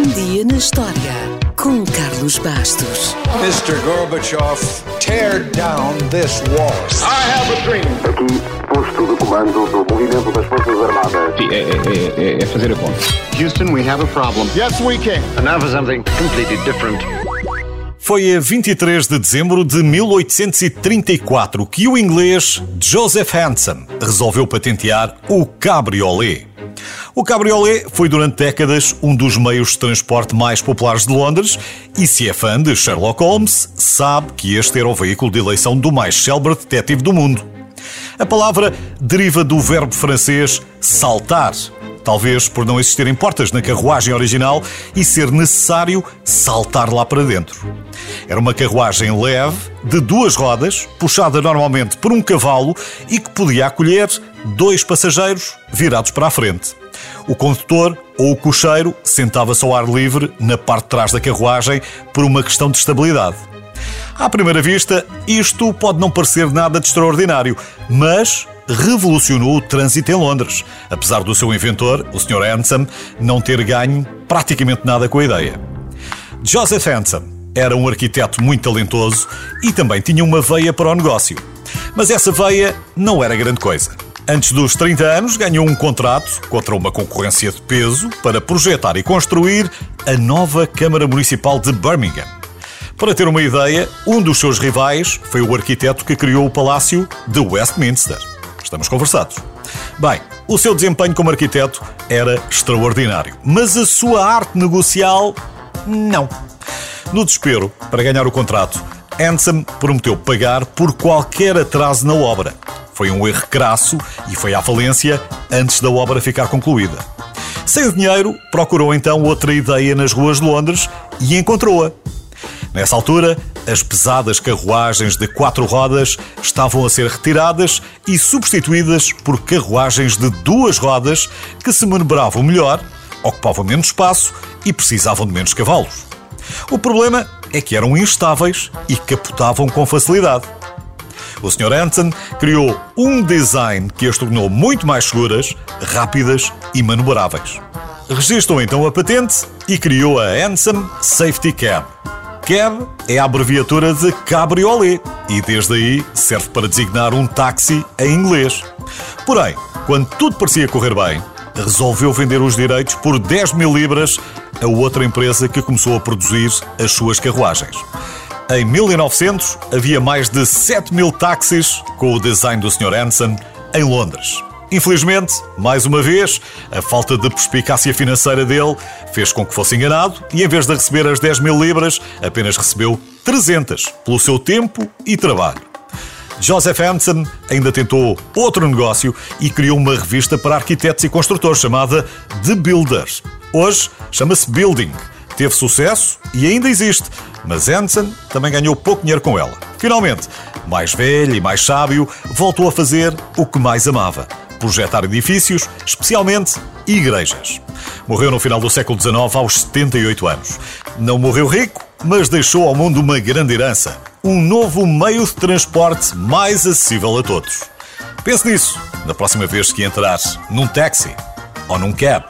Um dia na história com Carlos Bastos. Mr. Gorbachev, tear down this wall. I have a dream. Aqui, posto de comando do movimento das Forças Armadas. Sim, é, é- é- é fazer a conta. Houston, we have a problem. Yes, we can. And now for something completely different. Foi a 23 de dezembro de 1834 que o inglês Joseph Hanson resolveu patentear o cabriolé. O cabriolé foi durante décadas um dos meios de transporte mais populares de Londres e se é fã de Sherlock Holmes, sabe que este era o veículo de eleição do mais célebre detetive do mundo. A palavra deriva do verbo francês saltar, talvez por não existirem portas na carruagem original e ser necessário saltar lá para dentro. Era uma carruagem leve, de duas rodas, puxada normalmente por um cavalo e que podia acolher dois passageiros virados para a frente. O condutor ou o cocheiro sentava-se ao ar livre na parte de trás da carruagem por uma questão de estabilidade. À primeira vista, isto pode não parecer nada de extraordinário, mas revolucionou o trânsito em Londres, apesar do seu inventor, o Sr. Hanson, não ter ganho praticamente nada com a ideia. Joseph Hanson era um arquiteto muito talentoso e também tinha uma veia para o negócio. Mas essa veia não era grande coisa. Antes dos 30 anos, ganhou um contrato contra uma concorrência de peso para projetar e construir a nova Câmara Municipal de Birmingham. Para ter uma ideia, um dos seus rivais foi o arquiteto que criou o Palácio de Westminster. Estamos conversados. Bem, o seu desempenho como arquiteto era extraordinário, mas a sua arte negocial, não. No desespero, para ganhar o contrato, Hanson prometeu pagar por qualquer atraso na obra. Foi um erro crasso e foi à falência antes da obra ficar concluída. Sem dinheiro, procurou então outra ideia nas ruas de Londres e encontrou-a. Nessa altura, as pesadas carruagens de quatro rodas estavam a ser retiradas e substituídas por carruagens de duas rodas que se manobravam melhor, ocupavam menos espaço e precisavam de menos cavalos. O problema é que eram instáveis e capotavam com facilidade. O Sr. Hanson criou um design que as tornou muito mais seguras, rápidas e manobráveis. Registrou então a patente e criou a Hanson Safety Cab. Cab é a abreviatura de cabriolé e desde aí serve para designar um táxi em inglês. Porém, quando tudo parecia correr bem, resolveu vender os direitos por 10 mil libras a outra empresa que começou a produzir as suas carruagens. Em 1900 havia mais de 7 mil táxis com o design do Sr. Hanson em Londres. Infelizmente, mais uma vez, a falta de perspicácia financeira dele fez com que fosse enganado e, em vez de receber as 10 mil libras, apenas recebeu 300 pelo seu tempo e trabalho. Joseph Hanson ainda tentou outro negócio e criou uma revista para arquitetos e construtores chamada The Builders. Hoje chama-se Building. Teve sucesso e ainda existe, mas Hanson também ganhou pouco dinheiro com ela. Finalmente, mais velho e mais sábio, voltou a fazer o que mais amava: projetar edifícios, especialmente igrejas. Morreu no final do século XIX aos 78 anos. Não morreu rico, mas deixou ao mundo uma grande herança: um novo meio de transporte mais acessível a todos. Pense nisso na próxima vez que entrar num táxi ou num cab.